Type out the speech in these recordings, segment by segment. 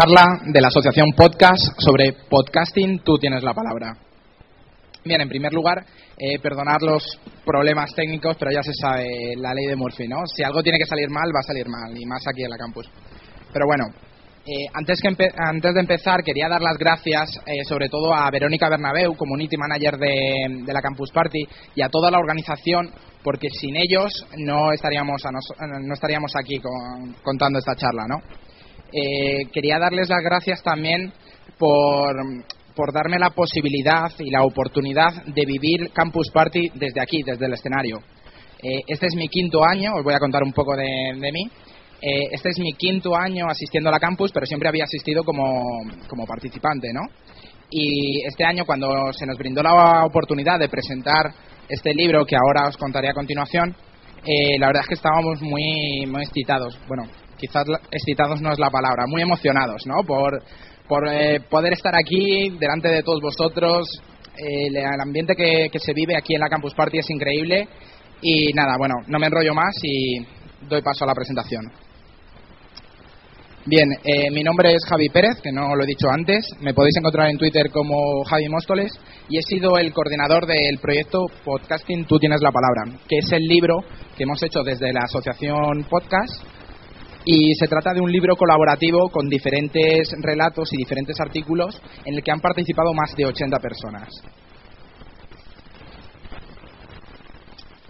charla de la Asociación Podcast sobre podcasting, tú tienes la palabra. Bien, en primer lugar, eh, perdonar los problemas técnicos, pero ya se sabe la ley de Murphy, ¿no? Si algo tiene que salir mal, va a salir mal, y más aquí en la campus. Pero bueno, eh, antes, que antes de empezar, quería dar las gracias eh, sobre todo a Verónica Bernabeu, Community Manager de, la Campus Party, y a toda la organización, porque sin ellos no estaríamos, no estaríamos aquí con, contando esta charla, ¿no? Eh, quería darles las gracias también por, por darme la posibilidad y la oportunidad de vivir Campus Party desde aquí, desde el escenario. Eh, este es mi quinto año, os voy a contar un poco de, de mí. Eh, este es mi quinto año asistiendo a la campus, pero siempre había asistido como, como participante, ¿no? Y este año, cuando se nos brindó la oportunidad de presentar este libro que ahora os contaré a continuación, eh, la verdad es que estábamos muy, muy excitados. Bueno, quizás excitados no es la palabra, muy emocionados, ¿no? Por, por eh, poder estar aquí delante de todos vosotros. Eh, el ambiente que, que, se vive aquí en la Campus Party es increíble. Y nada, bueno, no me enrollo más y doy paso a la presentación. Bien, eh, mi nombre es Javi Pérez, que no lo he dicho antes. Me podéis encontrar en Twitter como Javi Móstoles y he sido el coordinador del proyecto Podcasting Tú Tienes la Palabra, que es el libro que hemos hecho desde la asociación Podcast y se trata de un libro colaborativo con diferentes relatos y diferentes artículos en el que han participado más de 80 personas.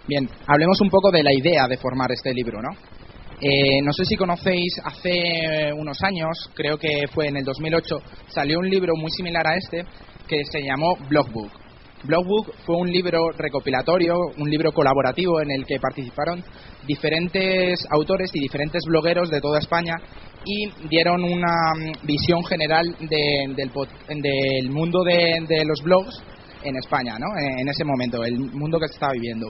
Bien, hablemos un poco de la idea de formar este libro, ¿no? Eh, no sé si conocéis, hace unos años, creo que fue en el 2008, salió un libro muy similar a este que se llamó Blogbook. Blogbook fue un libro recopilatorio, un libro colaborativo en el que participaron diferentes autores y diferentes blogueros de toda España y dieron una mm, visión general de, del, del, mundo de, de, los blogs en España, ¿no? en ese momento, el mundo que se estaba viviendo.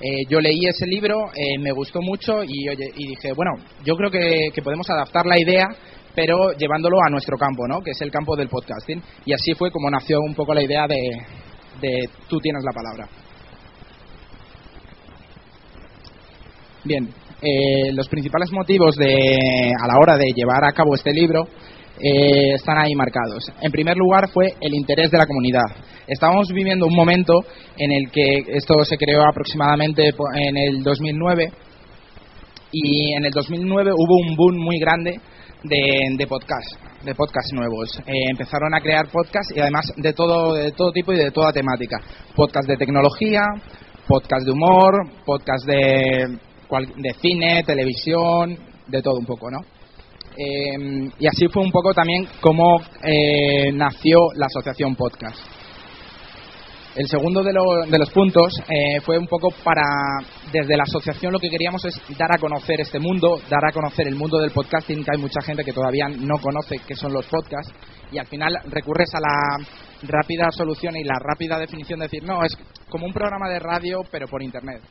Eh, yo leí ese libro, eh, me gustó mucho y, y dije, bueno, yo creo que, que, podemos adaptar la idea, pero llevándolo a nuestro campo, ¿no? que es el campo del podcasting. Y así fue como nació un poco la idea de, Tú tienes la palabra. Bien, eh, los principales motivos de, a la hora de llevar a cabo este libro eh, están ahí marcados. En primer lugar fue el interés de la comunidad. Estábamos viviendo un momento en el que esto se creó aproximadamente en el 2009 y en el 2009 hubo un boom muy grande de, de podcast, de podcast nuevos. Eh, empezaron a crear podcasts y además de todo, de todo tipo y de toda temática. Podcast de tecnología, podcast de humor, podcast de, de cine, televisión, de todo un poco, ¿no? Eh, y así fue un poco también como eh, nació la asociación podcast. El segundo de, lo, de los puntos eh, fue un poco para, desde la asociación lo que queríamos es dar a conocer este mundo, dar a conocer el mundo del podcasting, que hay mucha gente que todavía no conoce qué son los podcasts, y al final recurres a la rápida solución y la rápida definición de decir, no, es como un programa de radio, pero por Internet.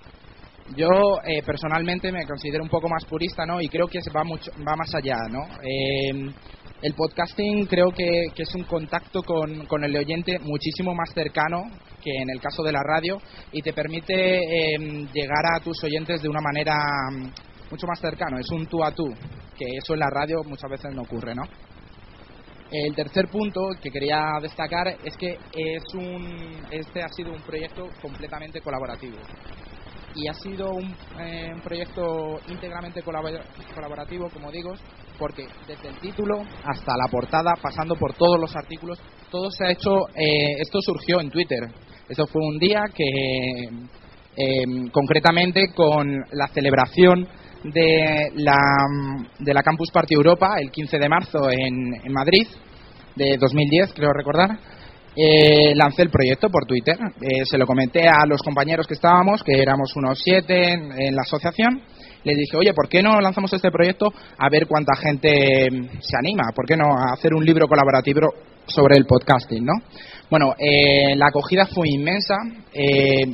Yo eh, personalmente me considero un poco más purista, ¿no? Y creo que va mucho, va más allá, ¿no? Eh, el podcasting creo que, es un contacto con, el oyente muchísimo más cercano que en el caso de la radio y te permite eh, llegar a tus oyentes de una manera mm, mucho más cercano. Es un tú a tú, que eso en la radio muchas veces no ocurre, ¿no? El tercer punto que quería destacar es que es un, este ha sido un proyecto completamente colaborativo y ha sido un, eh, un proyecto íntegramente colaborativo, como digo, porque desde el título hasta la portada, pasando por todos los artículos, todo se ha hecho, eh, esto surgió en Twitter. Eso fue un día que, eh, concretamente, con la celebración de la, de la Campus Party Europa, el 15 de marzo en, Madrid, de 2010, creo recordar, eh, lancé el proyecto por Twitter. Eh, se lo comenté a los compañeros que estábamos, que éramos unos siete en, la asociación. Les dije, oye, ¿por qué no lanzamos este proyecto a ver cuánta gente se anima? ¿Por qué no hacer un libro colaborativo sobre el podcasting, no? Bueno, eh, la acogida fue inmensa, eh,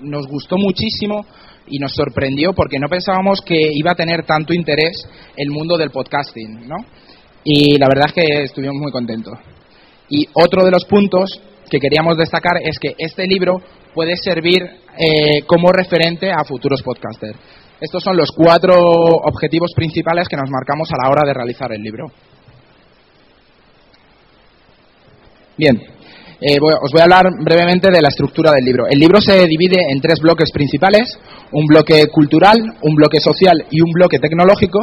nos gustó muchísimo y nos sorprendió porque no pensábamos que iba a tener tanto interés el mundo del podcasting, ¿no? Y la verdad es que estuvimos muy contentos. Y otro de los puntos que queríamos destacar es que este libro puede servir eh, como referente a futuros podcasters. Estos son los cuatro objetivos principales que nos marcamos a la hora de realizar el libro. Bien, eh, os voy a hablar brevemente de la estructura del libro. El libro se divide en tres bloques principales, un bloque cultural, un bloque social y un bloque tecnológico,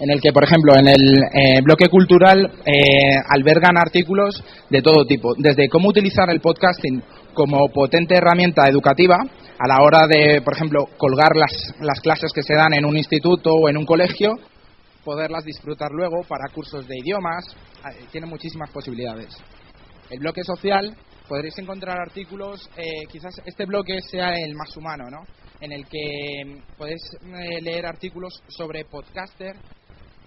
en el que, por ejemplo, en el eh, bloque cultural eh, albergan artículos de todo tipo, desde cómo utilizar el podcasting como potente herramienta educativa a la hora de, por ejemplo, colgar las, las clases que se dan en un instituto o en un colegio, poderlas disfrutar luego para cursos de idiomas, tiene muchísimas posibilidades el bloque social podréis encontrar artículos, eh, quizás este bloque sea el más humano, ¿no? En el que mm, podéis eh, leer artículos sobre podcaster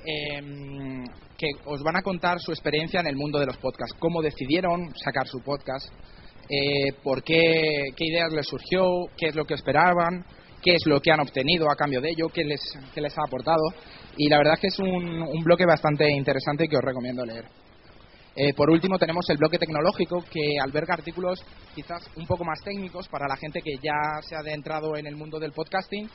em, que os van a contar su experiencia en el mundo de los podcasts, cómo decidieron sacar su podcast, eh, por qué, qué ideas les surgió, qué es lo que esperaban, qué es lo que han obtenido a cambio de ello, qué les, qué les ha aportado. Y la verdad es que es un, un bloque bastante interesante que os recomiendo leer. Eh, por último, tenemos el bloque tecnológico que alberga artículos quizás un poco más técnicos para la gente que ya se ha adentrado en el mundo del podcasting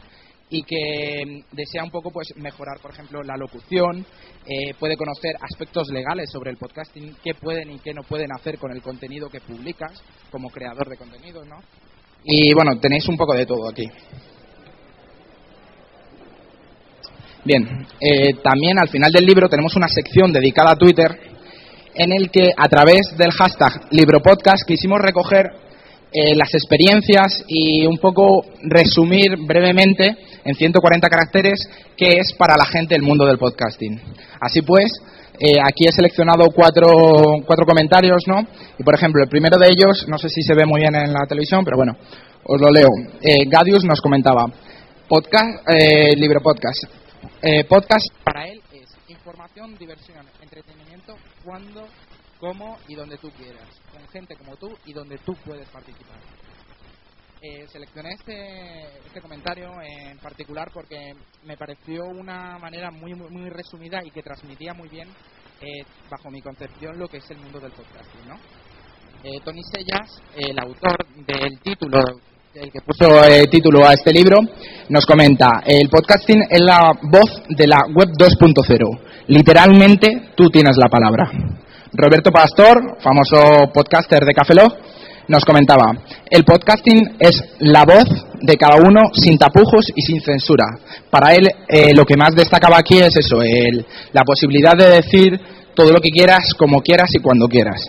y que mm, desea un poco pues mejorar, por ejemplo, la locución, eh, puede conocer aspectos legales sobre el podcasting, qué pueden y qué no pueden hacer con el contenido que publicas como creador de contenido, ¿no? Y bueno, tenéis un poco de todo aquí. Bien, eh, también al final del libro tenemos una sección dedicada a Twitter en el que a través del hashtag LibroPodcast quisimos recoger eh, las experiencias y un poco resumir brevemente en 140 caracteres qué es para la gente el mundo del podcasting. Así pues, eh, aquí he seleccionado cuatro, cuatro comentarios, ¿no? Y por ejemplo, el primero de ellos, no sé si se ve muy bien en la televisión, pero bueno, os lo leo. Eh, Gadius nos comentaba, podcast, eh, libro podcast. podcast para él es información, diversión, entretenimiento, cuando, cómo y donde tú quieras, gente como tú y donde tú puedes participar. Eh, seleccioné este, este comentario en particular porque me pareció una manera muy, muy, resumida y que transmitía muy bien, eh, bajo mi concepción, lo que es el mundo del podcasting. Eh, Tony Sellas, el autor del título el que puso título a este libro, nos comenta, el podcasting es la voz de la web 2.0. Literalmente, tú tienes la palabra. Roberto Pastor, famoso podcaster de Cafeló, nos comentaba, el podcasting es la voz de cada uno sin tapujos y sin censura. Para él eh, lo que más destacaba aquí es eso, el, la posibilidad de decir todo lo que quieras, como quieras y cuando quieras.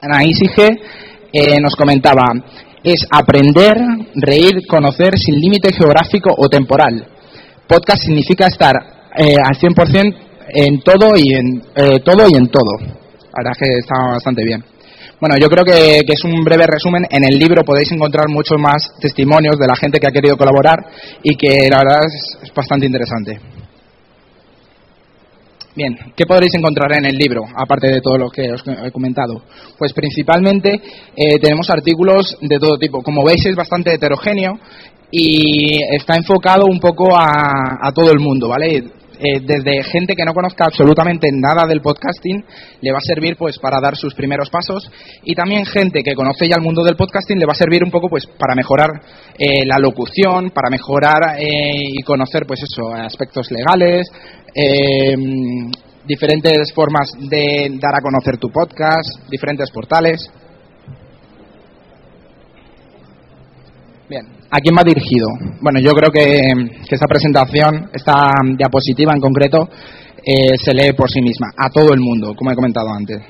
Anaís G eh, nos comentaba, es aprender, reír, conocer sin límite geográfico o temporal. Podcast significa estar eh, al 100% en todo y en eh, todo y en todo. La verdad es que está bastante bien. Bueno, yo creo que, es un breve resumen. En el libro podéis encontrar muchos más testimonios de la gente que ha querido colaborar y que la verdad es bastante interesante. Bien, ¿qué podréis encontrar en el libro, aparte de todo lo que os he comentado? Pues principalmente eh, tenemos artículos de todo tipo. Como veis es bastante heterogéneo y está enfocado un poco a, todo el mundo, ¿vale? Eh, desde gente que no conozca absolutamente nada del podcasting le va a servir pues para dar sus primeros pasos y también gente que conoce ya el mundo del podcasting le va a servir un poco pues para mejorar eh, la locución para mejorar y conocer pues eso aspectos legales eh, diferentes formas de dar a conocer tu podcast, diferentes portales. Bien, ¿a quién va dirigido? Bueno, yo creo que, esta presentación, esta diapositiva en concreto, eh, se lee por sí misma, a todo el mundo, como he comentado antes.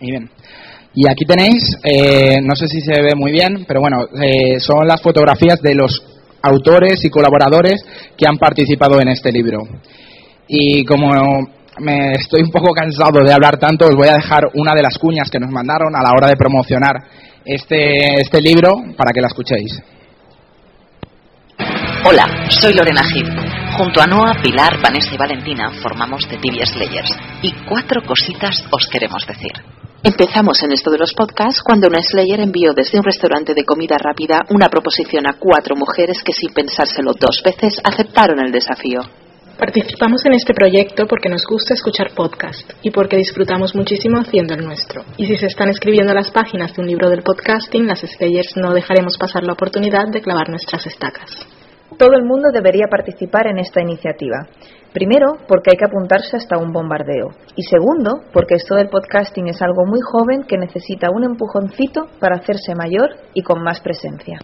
Y y aquí tenéis, eh, no sé si se ve muy bien, pero bueno, eh, son las fotografías de los autores y colaboradores que han participado en este libro. Y como me estoy un poco cansado de hablar tanto, os voy a dejar una de las cuñas que nos mandaron a la hora de promocionar este, este libro para que la escuchéis. Hola, soy Lorena Gil. Junto a Noah, Pilar, Vanessa y Valentina formamos The TV Slayers. Y cuatro cositas os queremos decir. Empezamos en esto de los podcasts cuando una Slayer envió desde un restaurante de comida rápida una proposición a cuatro mujeres que sin pensárselo dos veces aceptaron el desafío. Participamos en este proyecto porque nos gusta escuchar podcast y porque disfrutamos muchísimo haciendo el nuestro. Y si se están escribiendo las páginas de un libro del podcasting, las Slayers no dejaremos pasar la oportunidad de clavar nuestras estacas. Todo el mundo debería participar en esta iniciativa. Primero, porque hay que apuntarse hasta un bombardeo. Y segundo, porque esto del podcasting es algo muy joven que necesita un empujoncito para hacerse mayor y con más presencia.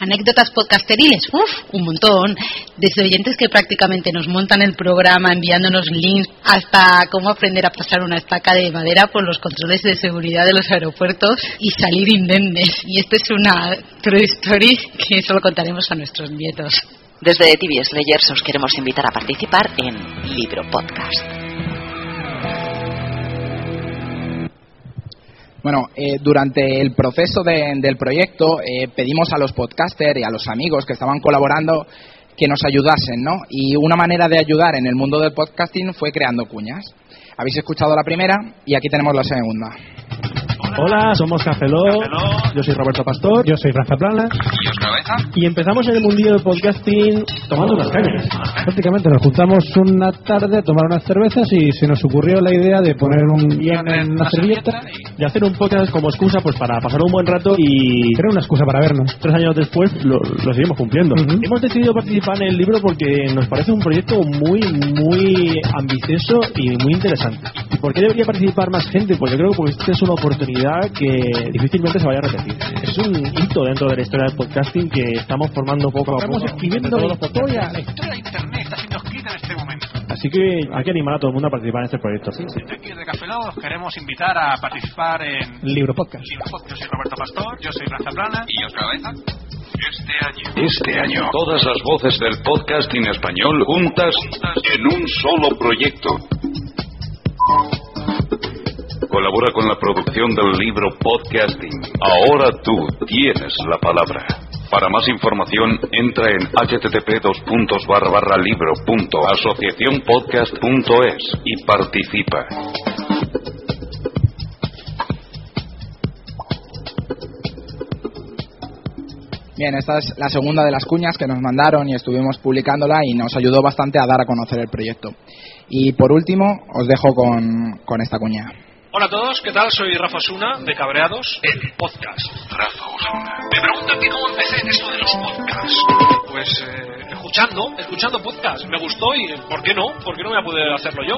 Anécdotas podcasteriles, uff, un montón. Desde oyentes que prácticamente nos montan el programa enviándonos links hasta cómo aprender a pasar una estaca de madera por los controles de seguridad de los aeropuertos y salir indemnes. Y esto es una true story que solo contaremos a nuestros nietos. Desde TV Slayers os queremos invitar a participar en Libro Podcast. Bueno, eh, durante el proceso de- del proyecto eh, pedimos a los podcasters y a los amigos que estaban colaborando que nos ayudasen, ¿no? Y una manera de ayudar en el mundo del podcasting fue creando cuñas. Habéis escuchado la primera y aquí tenemos la segunda. Hola, somos Cafeló. Yo soy Roberto Pastor. Yo soy Franza Plana. Y empezamos en el mundillo del podcasting tomando unas cañas. Prácticamente nos juntamos una tarde a tomar unas cervezas y se nos ocurrió la idea de poner un guion en una servilleta Y hacer un podcast como excusa pues para pasar un buen rato y Era una excusa para vernos. tres años después lo, lo seguimos cumpliendo. Ujú. Hemos decidido participar en el libro porque nos parece un proyecto muy, muy ambicioso y muy interesante. ¿Y por qué debería participar más gente? Pues yo creo que porque esta es una oportunidad que difícilmente se vaya a repetir. Es un hito dentro de la historia del podcasting que estamos formando poco a poco. Estamos escribiendo la todos los historia. La historia de Internet está siendo escrita en este momento. Así que hay que animar a todo el mundo a participar en este proyecto. Desde aquí, desde Café Lock, os queremos invitar a participar en Libro podcast. Libro Podcast. Yo soy Roberto Pastor, yo soy Franza Plana. ¿Y os cabeza? Este año. Este año, todas las voces del podcasting español juntas en un solo proyecto. Colabora con la producción del libro Podcasting. Ahora tú tienes la palabra. Para más información, entra en http libro.asociacionpodcast.es y participa. Bien, esta es la segunda de las cuñas que nos mandaron y estuvimos publicándola y nos ayudó bastante a dar a conocer el proyecto. Y por último, os dejo con, con esta cuña. Hola a todos, ¿qué tal? Soy Rafa Osuna de Cabreados, el podcast. Rafa Osuna. Me preguntan que cómo empecé en esto de los podcasts. Pues eh, escuchando, escuchando podcasts. Me gustó y ¿por qué no? ¿Por qué no voy a poder hacerlo yo?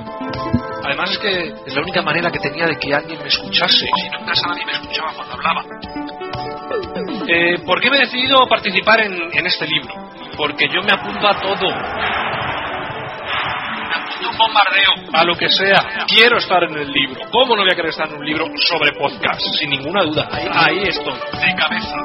Además es que es la única manera que tenía de que alguien me escuchase. Si no en casa nadie me escuchaba cuando hablaba. Eh, ¿Por qué me he decidido participar en, en este libro? Porque yo me apunto a todo. Un bombardeo, a lo que sea. Quiero estar en el libro. ¿Cómo no voy a querer estar en un libro sobre podcast? Sin ninguna duda. Ahí, ahí estoy, de cabeza.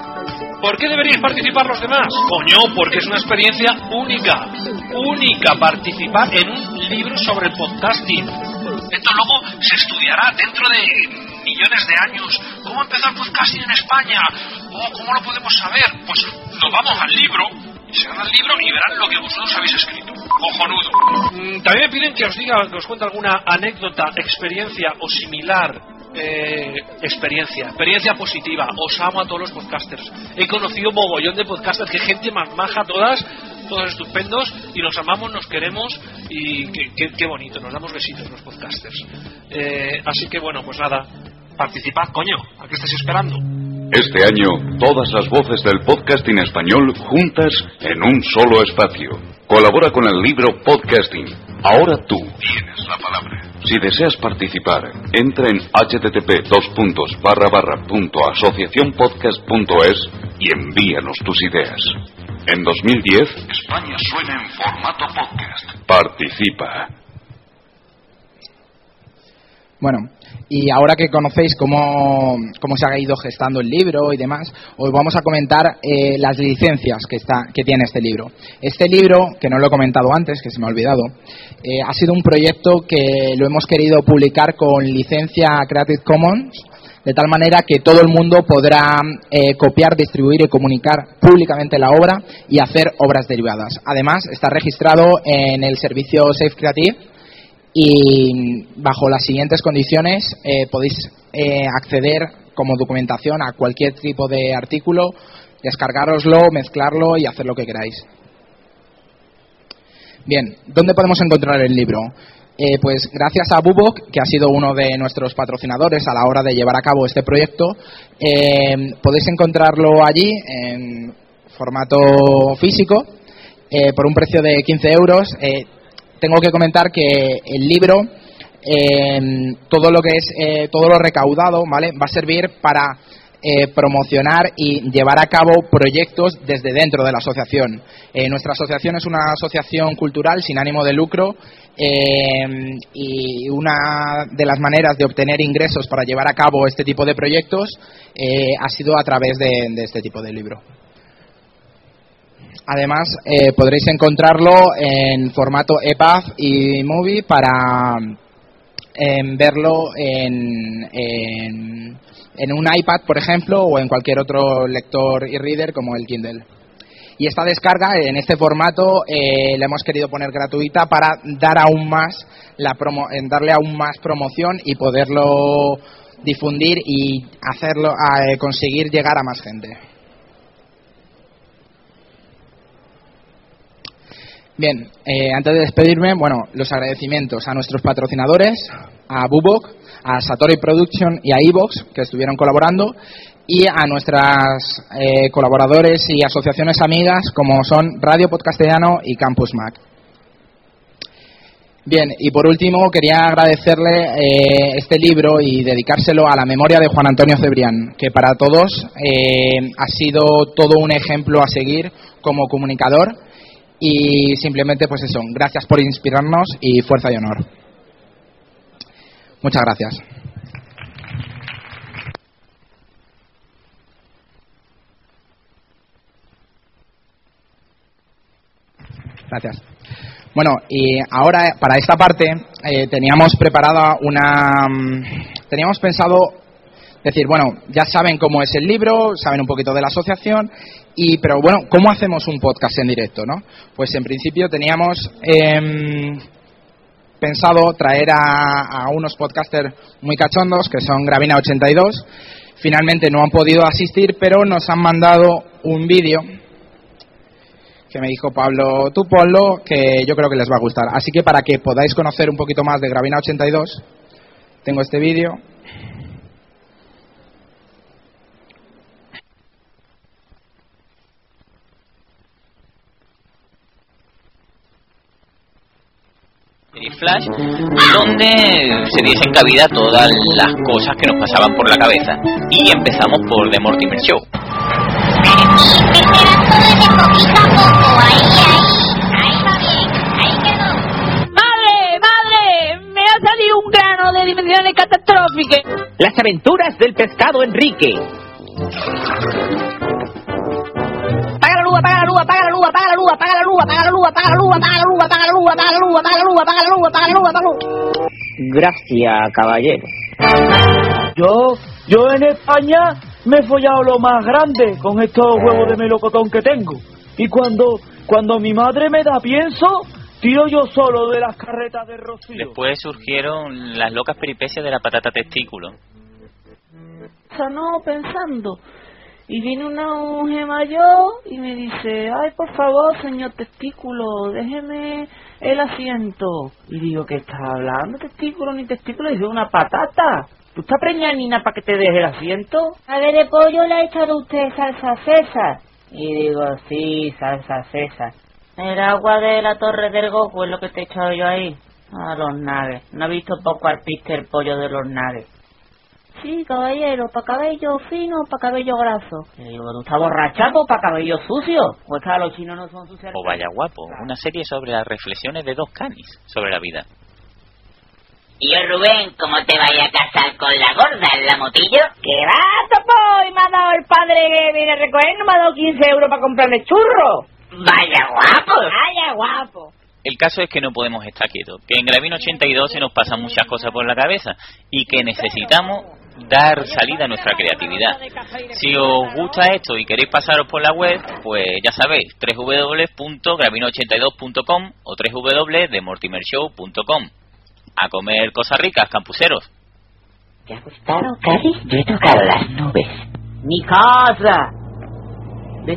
¿Por qué deberíais participar los demás? Coño, porque es una experiencia única. Única participar en un libro sobre el podcasting. Esto luego se estudiará dentro de millones de años. ¿Cómo empezó el podcasting en España? Oh, ¿Cómo lo podemos saber? Pues nos vamos al libro, se van al libro y verán lo que vosotros habéis escrito. Cojonudo. Mm, también me piden que os diga, que os cuente alguna anécdota, experiencia o similar. eh, experiencia, experiencia positiva. Os amo a todos los podcasters. He conocido mogollón de podcasters, que gente más maja todas, todos estupendos, y nos amamos, nos queremos, y qué, qué- qué bonito, nos damos besitos los podcasters. Eh, así que bueno, pues nada, participad, coño, ¿a qué estáis esperando? Este año, todas las voces del podcasting español juntas en un solo espacio. Colabora con el libro Podcasting. Ahora tú tienes la palabra. Si deseas participar, entra en http asociacionpodcast.es y envíanos tus ideas. En 2010, España suena en formato podcast. Participa. Bueno, y ahora que conocéis cómo, cómo se ha ido gestando el libro y demás, os vamos a comentar eh, las licencias que, está, que tiene este libro. Este libro, que no lo he comentado antes, que se me ha olvidado, eh, ha sido un proyecto que lo hemos querido publicar con licencia Creative Commons, de tal manera que todo el mundo podrá eh, copiar, distribuir y comunicar públicamente la obra y hacer obras derivadas. Además, está registrado en el servicio Safe Creative y bajo las siguientes condiciones eh, podéis eh, acceder como documentación a cualquier tipo de artículo, descargaroslo, mezclarlo y hacer lo que queráis. Bien, ¿dónde podemos encontrar el libro? Eh, pues gracias a Bubok, que ha sido uno de nuestros patrocinadores a la hora de llevar a cabo este proyecto, podéis encontrarlo allí en formato físico por un precio de 15 euros. Tengo que comentar que el libro, eh, todo lo que es, eh, todo lo recaudado, ¿vale? Va a servir para eh, promocionar y llevar a cabo proyectos desde dentro de la asociación. Nuestra asociación es una asociación cultural sin ánimo de lucro y una de las maneras de obtener ingresos para llevar a cabo este tipo de proyectos ha sido a través de este tipo de libro. Además, eh, podréis encontrarlo en formato EPUB y Movie para em, verlo en, en, en un iPad, por ejemplo, o en cualquier otro lector y reader como el Kindle. Y esta descarga, en este formato, eh, la hemos querido poner gratuita para dar aún más la promo, en darle aún más promoción y poderlo difundir y hacerlo, a, conseguir llegar a más gente. Bien, eh, antes de despedirme, bueno, los agradecimientos a nuestros patrocinadores, a Bubok, a Satori Production y a Evox, que estuvieron colaborando, y a nuestras eh, colaboradores y asociaciones amigas, como son Radio Podcastellano y Campus Mac. Bien, y por último quería agradecerle eh, este libro y dedicárselo a la memoria de Juan Antonio Cebrián, que para todos ha sido todo un ejemplo a seguir como comunicador y simplemente pues eso, gracias por inspirarnos y fuerza y honor. Muchas gracias. Gracias. Bueno, y ahora para esta parte eh, teníamos preparada una. mm, Teníamos pensado decir, bueno, ya saben cómo es el libro, saben un poquito de la asociación, y pero bueno, ¿cómo hacemos un podcast en directo, no? Pues en principio teníamos em, pensado traer a, unos podcasters muy cachondos, que son Gravina82. Finalmente no han podido asistir, pero nos han mandado un vídeo que me dijo Pablo, tú que yo creo que les va a gustar. Así que para que podáis conocer un poquito más de Gravina 82, tengo este vídeo. Serie Flash, donde se diesen cabida todas las cosas que nos pasaban por la cabeza. Y empezamos por The Mortimer Show. ¡Madre! ¡Madre! ¡Me ha salido un grano de dimensiones catastróficas! Las aventuras del pescado Enrique. ¡Apaga la luz, apaga la luz, apaga la luz, apaga la luz, apaga la luz, apaga la luz, apaga la luz, apaga la luz, apaga la luz, apaga la luz, apaga la luz, apaga la luz, apaga la luz, apaga la luz! Gracias, caballero. Yo, yo en España me he follado lo más grande con estos huevos de melocotón que tengo. Y cuando, cuando mi madre me da pienso, tiro yo solo de las carretas de Rocío. Después surgieron las locas peripecias de la patata testículo. no pensando. Y viene una mujer mayor y me dice, ay, por favor, señor testículo, déjeme el asiento. Y digo, ¿qué estás hablando, testículo ni testículo? Dice, una patata. ¿Tú estás preñada, Nina, para que te deje el asiento? A ver, de pollo le ha echado usted salsa César. Y digo, sí, salsa César. El agua de la torre del Goku es lo que te he echado yo ahí. A los naves. No he visto poco arpiste el pollo de los naves. Sí, caballero, para cabello fino, para cabello graso. Y digo, ¿tú estás borrachapo para cabello sucio? ¿O es que a los chinos no son sucios? O Vaya Guapo, una serie sobre las reflexiones de dos canis sobre la vida. Y yo, Rubén, ¿cómo te vaya a casar con la gorda en la motillo? ¡Qué va, topo! Y me ha dado el padre que viene a recoger, no me ha dado 15 euros para comprarme churro. Vaya guapo. Vaya guapo. El caso es que no podemos estar quietos, que en Gravino 82 se nos pasan muchas cosas por la cabeza y que necesitamos dar salida a nuestra creatividad. Si os gusta esto y queréis pasaros por la web, pues ya sabéis, www.gravino82.com o www.demortimershow.com. A comer cosas ricas, campuseros. ¿Te ha gustado, Cari? Yo he tocado las nubes. Mi casa. De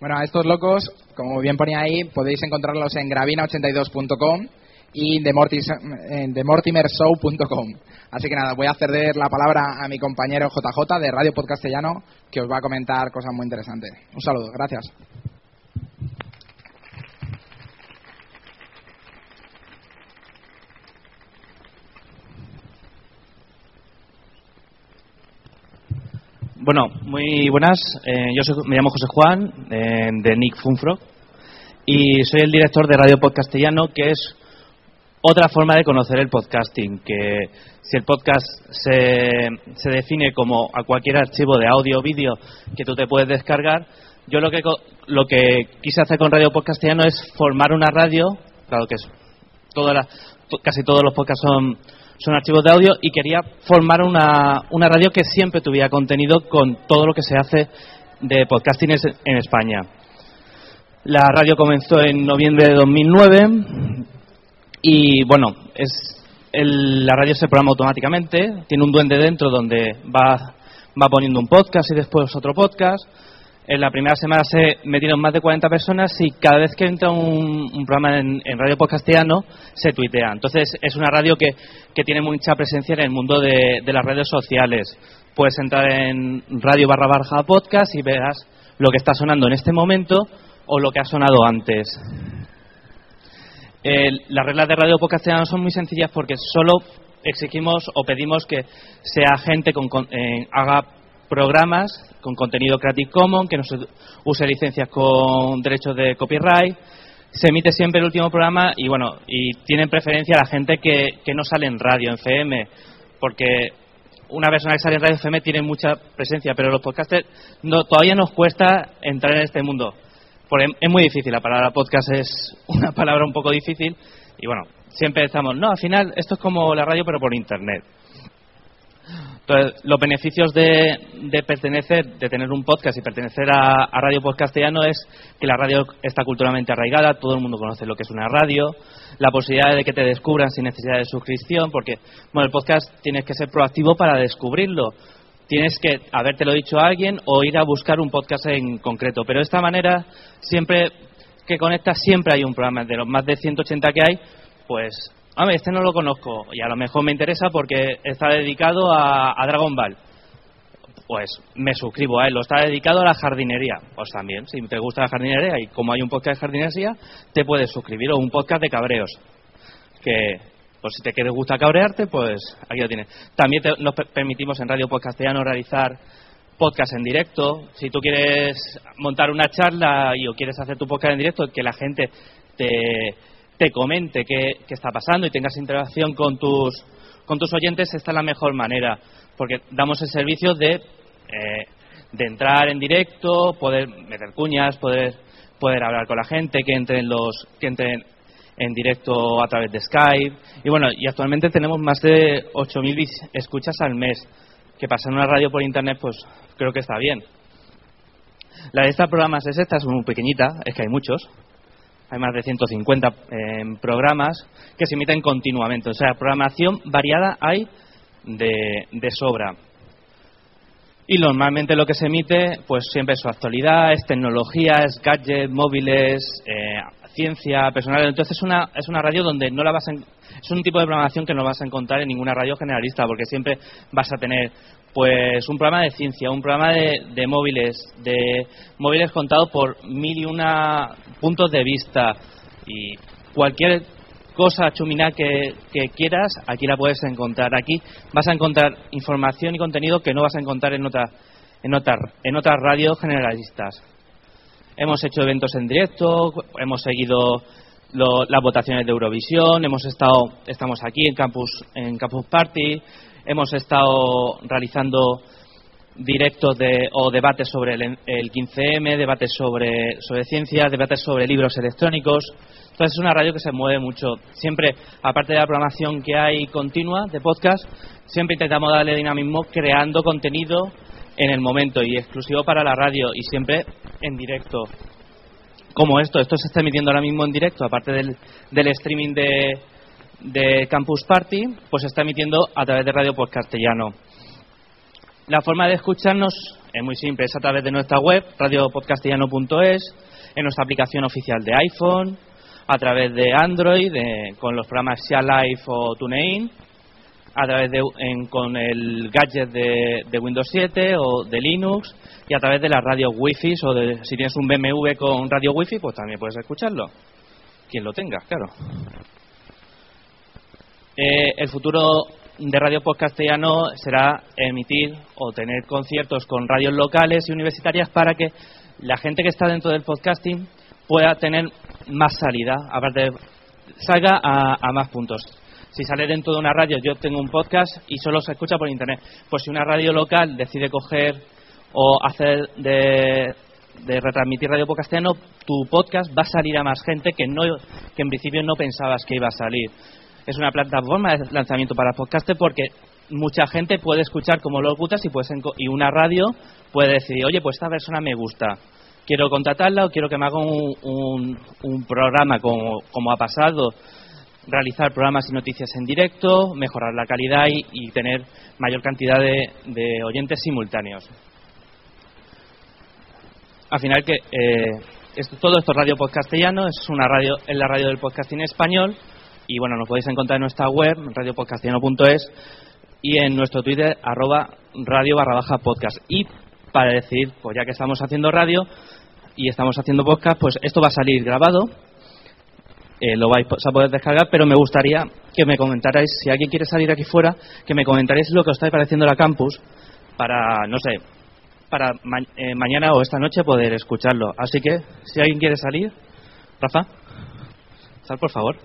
Bueno, a estos locos, como bien ponía ahí, podéis encontrarlos en gravina82.com y en themortimershow.com. Así que nada, voy a ceder la palabra a mi compañero JJ de Radio Podcastellano, que os va a comentar cosas muy interesantes. Un saludo, gracias. Bueno, muy buenas. Eh, yo soy- me llamo José Juan, eh, de Nick Funfrog, y soy el director de Radio Podcastellano, que es otra forma de conocer el podcasting. Que si el podcast se, se define como a cualquier archivo de audio o vídeo que tú te puedes descargar, yo lo que, lo que quise hacer con Radio Podcastellano es formar una radio, claro que es toda la- casi todos los podcasts son, son archivos de audio y quería formar una, una radio que siempre tuviera contenido con todo lo que se hace de podcasting en España. La radio comenzó en noviembre de 2009 y bueno, es el- la radio se programa automáticamente, tiene un duende dentro donde va, va poniendo un podcast y después otro podcast. En la primera semana se metieron más de 40 personas y cada vez que entra un, programa en, Radio Podcastiano se tuitea. Entonces es una radio que, que tiene mucha presencia en el mundo de, las redes sociales. Puedes entrar en radio barra barra podcast y verás lo que está sonando en este momento o lo que ha sonado antes. El- las reglas de Radio Podcastiano son muy sencillas porque solo exigimos o pedimos que sea gente con, con- eh, haga programas con contenido Creative Commons, que no se use licencias con derechos de copyright. Se emite siempre el último programa y bueno, y tienen preferencia la gente que, que no sale en radio, en FM, porque una persona que sale en radio FM tiene mucha presencia, pero los podcasters no, todavía nos cuesta entrar en este mundo. Porque es muy difícil, la palabra podcast es una palabra un poco difícil y bueno, siempre estamos, no, al final esto es como la radio pero por internet. Entonces, los beneficios de, de pertenecer, de tener un podcast y pertenecer a, Radio Podcastellano es que la radio está culturalmente arraigada, todo el mundo conoce lo que es una radio, la posibilidad de que te descubran sin necesidad de suscripción, porque bueno, el podcast tienes que ser proactivo para descubrirlo. Tienes que habértelo dicho a alguien o ir a buscar un podcast en concreto. Pero de esta manera, siempre que conectas, siempre hay un programa. De los más de 180 que hay, pues, este no lo conozco y a lo mejor me interesa porque está dedicado a, Dragon Ball. Pues me suscribo a él. O está dedicado a la jardinería. Pues también, si te gusta la jardinería y como hay un podcast de jardinería, te puedes suscribir. O un podcast de cabreos. Que, pues si te quieres gusta cabrearte, pues aquí lo tienes. También te- nos per- permitimos en Radio Podcastellano realizar podcast en directo. Si tú quieres montar una charla y o quieres hacer tu podcast en directo, que la gente te, te comente qué, qué está pasando y tengas interacción con tus, con tus oyentes, esta es la mejor manera. Porque damos el servicio de, eh, de entrar en directo, poder meter cuñas, poder, poder hablar con la gente, que entren los, que entren en directo a través de Skype. Y bueno, y actualmente tenemos más de 8.000 vis- escuchas al mes. Que pasar una radio por internet, pues creo que está bien. La de estos programas es esta, es muy pequeñita, es que hay muchos. Hay más de 150 eh, programas que se emiten continuamente. O sea, programación variada hay de, de sobra. Y normalmente lo que se emite, pues siempre es su actualidad, es tecnología, es gadgets, móviles, eh, ciencia, personal. Entonces es una, es una radio donde no la vas a, es un tipo de programación que no vas a encontrar en ninguna radio generalista, porque siempre vas a tener pues un programa de ciencia, un programa de, de móviles, de móviles contados por mil y una puntos de vista y cualquier cosa chuminá que, que quieras, aquí la puedes encontrar. Aquí vas a encontrar información y contenido que no vas a encontrar en otras en otra, en otras radios generalistas. Hemos hecho eventos en directo, hemos seguido lo- las votaciones de Eurovisión, hemos estado, estamos aquí en Campus, en Campus Party, hemos estado realizando directos de, o debates sobre el, el 15M, debates sobre, sobre ciencia, debates sobre libros electrónicos. Entonces es una radio que se mueve mucho. Siempre, aparte de la programación que hay continua de podcast, siempre intentamos darle dinamismo creando contenido en el momento y exclusivo para la radio y siempre en directo. Como esto, esto se está emitiendo ahora mismo en directo, aparte del, del streaming de, de Campus Party, pues se está emitiendo a través de Radio Podcastellano. La forma de escucharnos es muy simple, es a través de nuestra web, radiopodcastellano.es, en nuestra aplicación oficial de iPhone, a través de Android, de- con los programas Sia Live o TuneIn, a través de en- con el gadget de, Windows 7 o de Linux y a través de las radios Wi-Fi o de, si tienes un BMW con radio Wi-Fi, pues también puedes escucharlo. Quien lo tenga, claro. Eh, el futuro de Radio Post Castellano será emitir o tener conciertos con radios locales y universitarias para que la gente que está dentro del podcasting pueda tener más salida, aparte salga a, a más puntos. Si sale dentro de una radio, yo tengo un podcast y solo se escucha por internet. Pues si una radio local decide coger o hacer de, de retransmitir Radio Post Castellano, tu podcast va a salir a más gente que no que en principio no pensabas que iba a salir. Es una plataforma de lanzamiento para podcasters porque mucha gente puede escuchar como lo ocultas y, puedes y una radio puede decir, oye, pues esta persona me gusta, quiero contratarla o quiero que me haga un, un- un programa como, como ha pasado, realizar programas y noticias en directo, mejorar la calidad y, tener mayor cantidad de, de oyentes simultáneos. Al final que eh, esto- todo esto es radio podcastellano, es una radio, es la radio del podcasting español y bueno, nos podéis encontrar en nuestra web, radiopodcastellano.es y en nuestro Twitter, arroba radio barra baja podcast. Y para decir, pues ya que estamos haciendo radio y estamos haciendo podcast, pues esto va a salir grabado, eh, lo vais a poder descargar, pero me gustaría que me comentarais, si alguien quiere salir aquí fuera, que me comentarais lo que os está pareciendo la campus para, no sé, para eh, mañana o esta noche poder escucharlo. Así que, si alguien quiere salir, Rafa, sal por favor.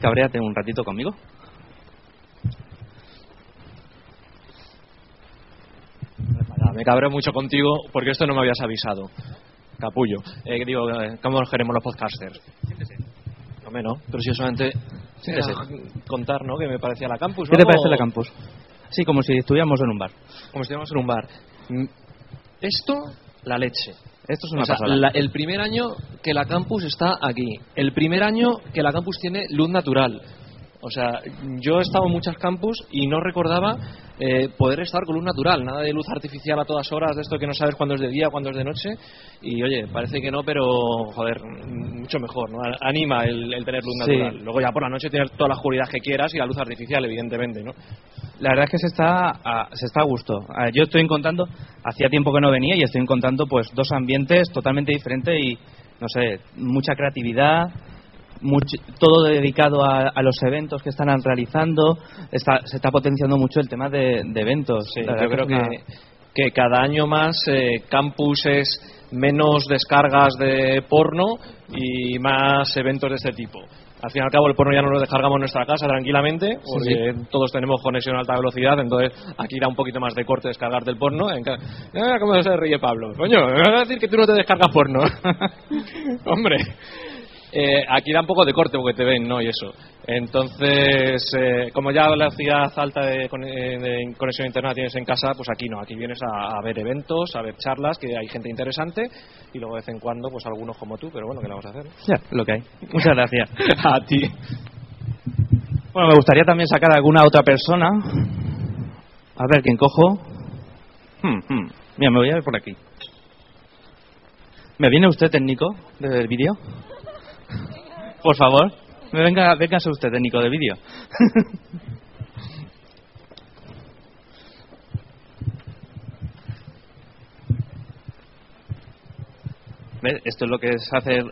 Cabréate un ratito conmigo. Me cabreo mucho contigo porque esto no me habías avisado. Capullo. Eh, digo, eh, ¿cómo nos queremos los podcasters? No, pero si yo solamente Siéntese. contar, ¿no? Que me parecía la campus. ¿Qué ¿no? te parece la campus? Sí, como si estuviéramos en un bar. Como si estuviéramos en un bar. Mm, Esto, la leche. Esto es una O sea, pasada. la- el primer año que la campus está aquí. El primer año que la campus tiene luz natural. O sea, yo he estado en muchas campus y no recordaba eh, poder estar con luz natural, nada de luz artificial a todas horas, de esto que no sabes cuándo es de día, cuándo es de noche. Y oye, parece que no, pero joder, mucho mejor, ¿no? Anima el, el tener luz Sí. natural. Luego ya por la noche tienes toda la oscuridad que quieras y la luz artificial, evidentemente, ¿no? La verdad es que se está a, se está a gusto. A- Yo estoy encontrando, hacía tiempo que no venía y estoy encontrando pues dos ambientes totalmente diferentes y no sé, mucha creatividad, much- todo dedicado a, a los eventos que están realizando. Está, se está potenciando mucho el tema de, de eventos. Sí, yo creo que, que cada año más eh, campus es menos descargas de porno y más eventos de este tipo. Al fin y al cabo, el porno ya no lo descargamos en nuestra casa tranquilamente, porque todos tenemos conexión a alta velocidad, entonces aquí da un poquito más de corte descargar del porno. En ca- Ah, ¿Cómo se ríe Pablo? Coño, me vas a decir que tú no te descargas porno. Hombre. Eh, aquí da un poco de corte porque te ven, ¿no? Y eso. Entonces, eh, como ya la velocidad alta de, eh, de conexión a internet tienes en casa, pues aquí no. Aquí vienes a, a ver eventos, a ver charlas, que hay gente interesante y luego de vez en cuando, pues algunos como tú, pero bueno, ¿qué le vamos a hacer? Ya, lo que hay. Muchas gracias. a ti. Bueno, me gustaría también sacar a alguna otra persona. A ver, ¿quién cojo? Hmm, hmm. Mira, me voy a ver por aquí. ¿Me viene usted técnico del vídeo? Por favor. Venga, véngase usted técnico de vídeo. Esto es lo que es hacer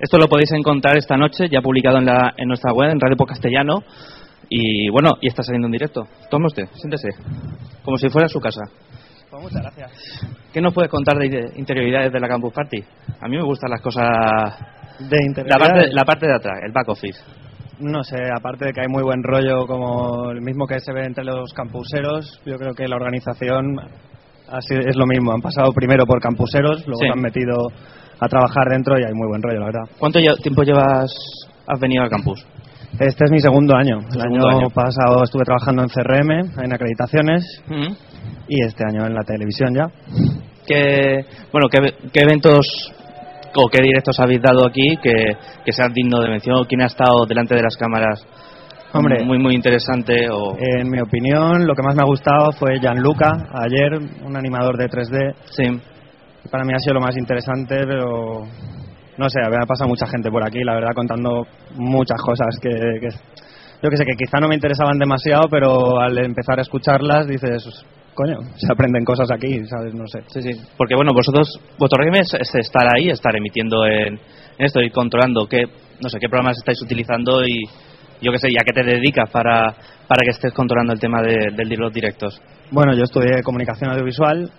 esto lo podéis encontrar esta noche, ya publicado en, la, en nuestra web, en Radio Post Castellano. Y bueno, y está saliendo en directo. Tome usted, siéntese. Como si fuera su casa. Pues muchas gracias. ¿Qué nos puedes contar de interioridades de la Campus Party? A mí me gustan las cosas. De La parte, la parte de atrás, el back office. No sé, aparte de que hay muy buen rollo como el mismo que se ve entre los campuseros, yo creo que la organización así es lo mismo. Han pasado primero por campuseros, luego Sí. se han metido a trabajar dentro y hay muy buen rollo, la verdad. ¿Cuánto tiempo llevas, has venido al campus? Este es mi segundo año. El año, segundo año. pasado estuve trabajando en CRM, en acreditaciones, y este año en la televisión ya. ¿Qué, bueno, qué, qué eventos o qué directos habéis dado aquí que, que sean dignos de mención? ¿Quién ha estado delante de las cámaras? Hombre. Muy, muy interesante. O... En mi opinión, lo que más me ha gustado fue Gianluca, ayer, un animador de 3D. Sí. Para mí ha sido lo más interesante, pero no sé, había pasado mucha gente por aquí, la verdad, contando muchas cosas que, que yo que sé, que quizá no me interesaban demasiado, pero al empezar a escucharlas dices, coño, se aprenden cosas aquí, ¿sabes? No sé. Sí, sí. Porque bueno, vosotros, vuestro régimen es, es estar ahí, estar emitiendo en, en esto y controlando qué, no sé, qué programas estáis utilizando y yo qué sé, ya que te dedicas para, para que estés controlando el tema de, de los directos. Bueno, yo estudié comunicación audiovisual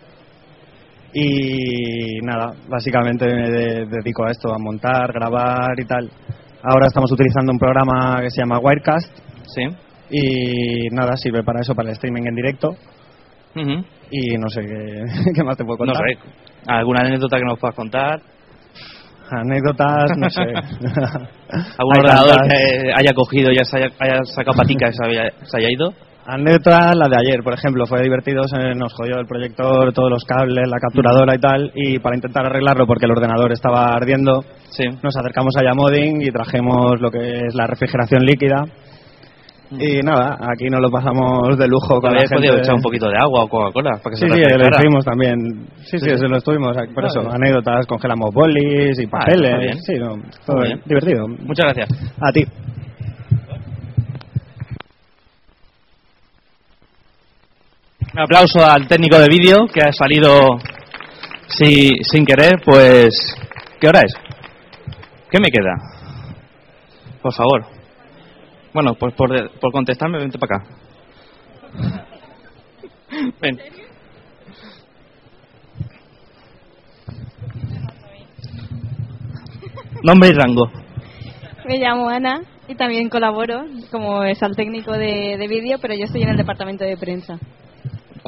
y nada, básicamente me de- dedico a esto, a montar, grabar y tal. Ahora estamos utilizando un programa que se llama Wirecast. Sí. Y nada, sirve para eso, para el streaming en directo. Ujú. Y no sé qué, qué más te puedo No contar. sé, ¿alguna anécdota que nos puedas contar? Anécdotas, no sé. ¿Algún Hay ordenador tantas. que haya cogido, ya se haya, haya sacado patica y se haya, se haya ido? Anécdota la de ayer, por ejemplo, fue divertido, se nos jodió el proyector, todos los cables, la capturadora y tal, y para intentar arreglarlo porque el ordenador estaba ardiendo, nos acercamos a Yamoding y trajimos lo que es la refrigeración líquida. Y nada, aquí nos lo pasamos de lujo con la Habéis podido echar un poquito de agua o Coca-Cola Sí, sí, lo hicimos también. Sí, sí, se lo estuvimos. Por eso, Vale. anécdotas, congelamos bolis y Ah, papeles. sí, todo bien. divertido. Muchas gracias. A ti. Un aplauso al técnico de vídeo que ha salido si- sin querer, pues... ¿Qué hora es? ¿Qué me queda? Por favor. Bueno, pues por, por contestarme, vente para acá. Ven. Nombre y rango. Me llamo Ana y también colaboro como es al técnico de, de vídeo, pero yo estoy en el departamento de prensa.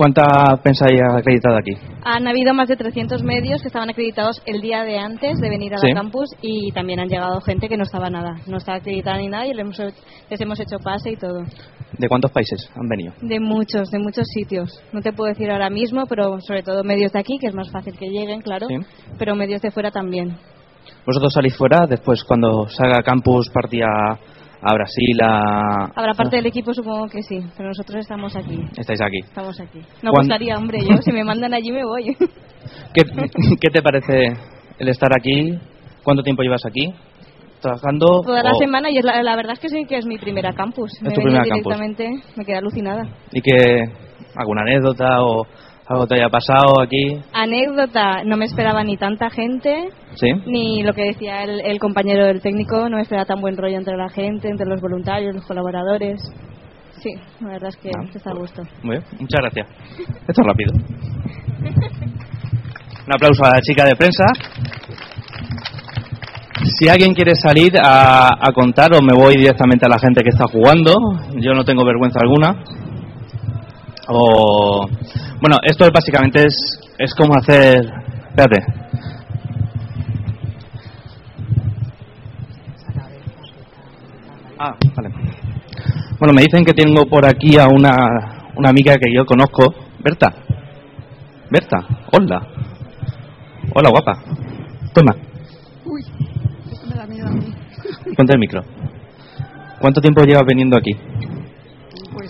¿Cuánta pensáis acreditada aquí? Han habido más de 300 medios que estaban acreditados el día de antes de venir a Sí. la campus y también han llegado gente que no estaba nada, no estaba acreditada ni nada y les hemos, les hemos hecho pase y todo. ¿De cuántos países han venido? De muchos, de muchos sitios. No te puedo decir ahora mismo, pero sobre todo medios de aquí, que es más fácil que lleguen, claro, Sí. pero medios de fuera también. ¿Vosotros salís fuera después cuando salga campus partía a Brasil, a... Habrá parte del equipo, supongo que sí, pero nosotros estamos aquí. Estáis aquí. Estamos aquí. No ¿Cuán- gustaría, hombre, yo si me mandan allí me voy. ¿Qué, qué te parece el estar aquí? ¿Cuánto tiempo llevas aquí? ¿Trabajando? Toda la o- semana y es la, la verdad es que sí que es mi primera campus. Es me tu primera campus. directamente, me quedé alucinada. ¿Y que alguna anécdota o algo te haya pasado aquí? Anécdota, no me esperaba ni tanta gente, ¿Sí? ni lo que decía el, el compañero del técnico, no me esperaba tan buen rollo entre la gente, entre los voluntarios, los colaboradores. Sí, la verdad es que Ah, está a gusto. Muy bien, muchas gracias. Esto es rápido. Un aplauso a la chica de prensa. Si alguien quiere salir a, a contar o me voy directamente a la gente que está jugando, yo no tengo vergüenza alguna. O bueno, esto básicamente es es como hacer, espérate. Ah, vale. Bueno, me dicen que tengo por aquí a una, una amiga que yo conozco, Berta. Berta, hola. Hola, guapa. Toma, Uy, esto me da miedo a mí. ponte el micro. ¿Cuánto tiempo llevas viniendo aquí?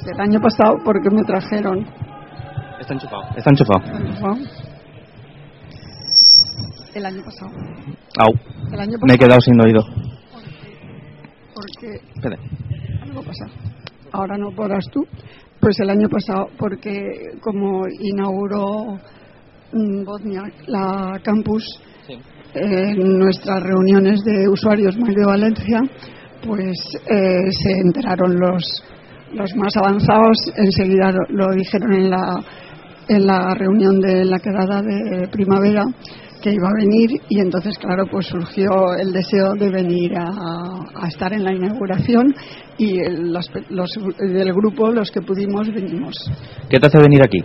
Pues el año pasado, porque me trajeron. Está enchufado. Está enchufado. El año pasado. Au. El año Me he quedado sin oído. Porque Espere. algo pasa. Ahora no podrás tú. Pues el año pasado, porque como inauguró mm, Bosnia la campus, en nuestras reuniones de usuarios Mail de Valencia, pues eh, se enteraron los, los más avanzados, enseguida lo, lo dijeron en la, en la reunión de la quedada de primavera que iba a venir y entonces claro pues surgió el deseo de venir a, a estar en la inauguración y el- los, los del grupo los que pudimos venimos ¿Qué te hace venir aquí?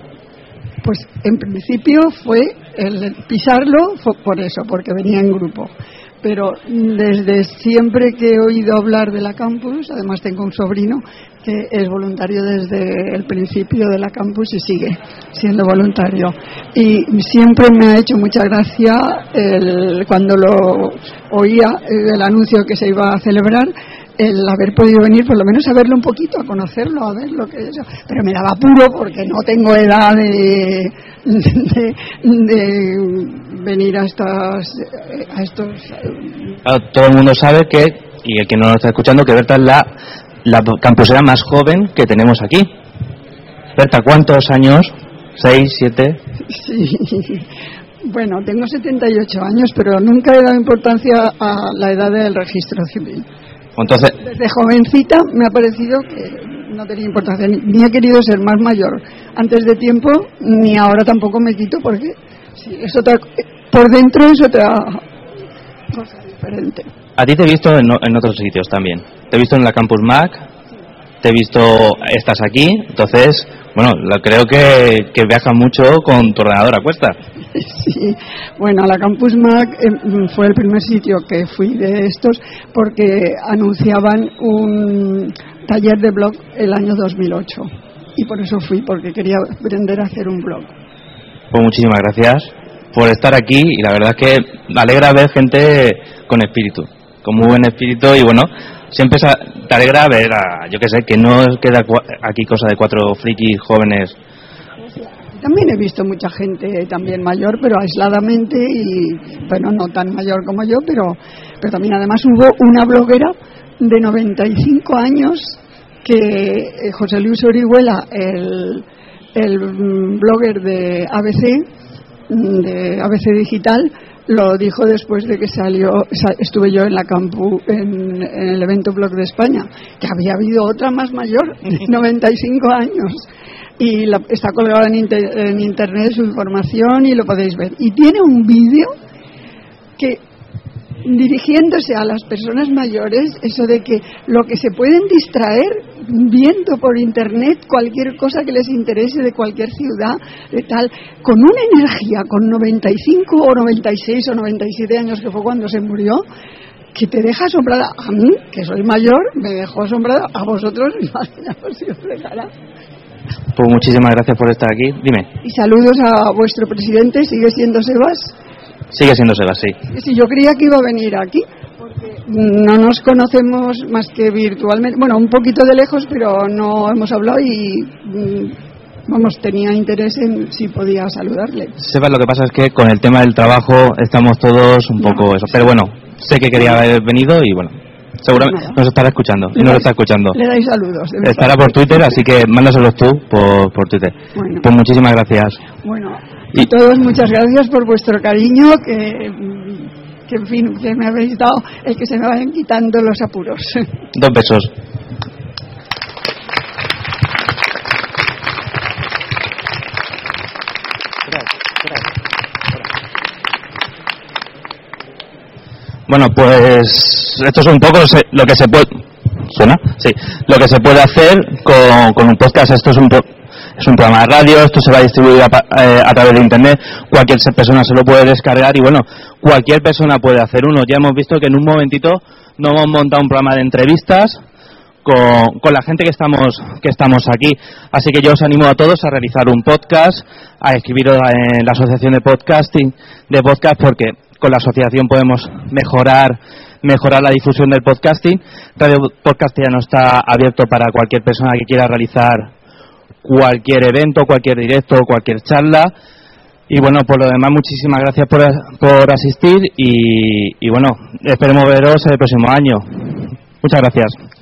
pues en principio fue el pisarlo fue por eso, porque venía en grupo. Pero desde siempre que he oído hablar de la campus, además tengo un sobrino es voluntario desde el principio de la campus y sigue siendo voluntario. Y siempre me ha hecho mucha gracia el- cuando lo oía eh, el anuncio que se iba a celebrar el haber podido venir, por lo menos a verlo un poquito, a conocerlo, a ver lo que es. Pero me daba apuro porque no tengo edad de, de, venir a, estas, eh, a estos... Claro, todo el mundo sabe que, y el que no lo está escuchando, que Berta es la, la campusera más joven que tenemos aquí. Berta, ¿cuántos años? ¿Seis, siete? Sí. Bueno, tengo 78 años, pero nunca he dado importancia a la edad del registro civil. Entonces, Desde jovencita me ha parecido que no tenía importancia, ni, he querido ser más mayor antes de tiempo, ni ahora tampoco me quito porque sí, es otra, por dentro es otra cosa diferente. A ti te he visto en, otros sitios también. Te he visto en la Campus Mac, te he visto, estás aquí, entonces, bueno, lo- creo que, que viajas mucho con tu ordenador a cuesta. Sí, bueno, la Campus Mac eh, fue el primer sitio que fui de estos porque anunciaban un taller de blog el año 2008 y por eso fui, porque quería aprender a hacer un blog. Pues muchísimas gracias por estar aquí y la verdad es que me alegra ver gente con espíritu, con muy buen espíritu y bueno, siempre te alegra ver a, yo que sé, que no queda aquí cosa de cuatro frikis jóvenes. También he visto mucha gente también mayor, pero aisladamente y, bueno, no tan mayor como yo, pero, pero también además hubo una bloguera de 95 años que eh, José Luis Orihuela, el, el mm, blogger de ABC, mm, de ABC Digital, lo dijo después de que salió, sa- estuve yo en la campu, en, en el evento Blog de España, que había habido otra más mayor, de 95 años. Y la- está colgada en, inter- en internet su información y lo podéis ver. Y tiene un vídeo que dirigiéndose a las personas mayores, eso de que lo que se pueden distraer viendo por internet cualquier cosa que les interese de cualquier ciudad, de tal, con una energía, con 95 o 96 o 97 años que fue cuando se murió, que te deja asombrada. A mí, que soy mayor, me dejó asombrada. A vosotros, imaginaos si os. Pues muchísimas gracias por estar aquí. Dime, Y saludos a vuestro presidente, sigue siendo Sebas. Sigue siendo Sebas, sí. Si yo creía que iba a venir aquí, porque no nos conocemos más que virtualmente, bueno, un poquito de lejos, pero no hemos hablado y, mm, vamos, tenía interés en si podía saludarle. Sebas, lo que pasa es que con el tema del trabajo estamos todos un poco eso. Pero bueno, sé que quería haber venido y bueno, seguramente nos estará escuchando. Y nos está escuchando. Le dais saludos. Estará por. Twitter, así que mándaselos tú por, por Twitter. Bueno. Pues muchísimas gracias. Bueno, y todos muchas gracias por vuestro cariño, que, que en fin, que me habéis dado el que se me vayan quitando los apuros. Dos besos. Bueno, pues esto es un poco se- lo que se puede. ¿Suena? Sí. Lo que se puede hacer con, con un podcast. Esto es un, pro- es un programa de radio, esto se va a distribuir a, eh, a través de internet. Cualquier persona se lo puede descargar y bueno, cualquier persona puede hacer uno. Ya hemos visto que en un momentito nos hemos montado un programa de entrevistas con, con la gente que estamos, que estamos aquí. Así que yo os animo a todos a realizar un podcast, a escribiros en la Asociación de Podcasting, de podcast, porque con la asociación podemos mejorar, mejorar la difusión del podcasting. Radio Podcastiano está abierto para cualquier persona que quiera realizar cualquier evento, cualquier directo, cualquier charla. Y bueno, por lo demás, muchísimas gracias por, por asistir y, y bueno, esperemos veros el próximo año. Muchas gracias.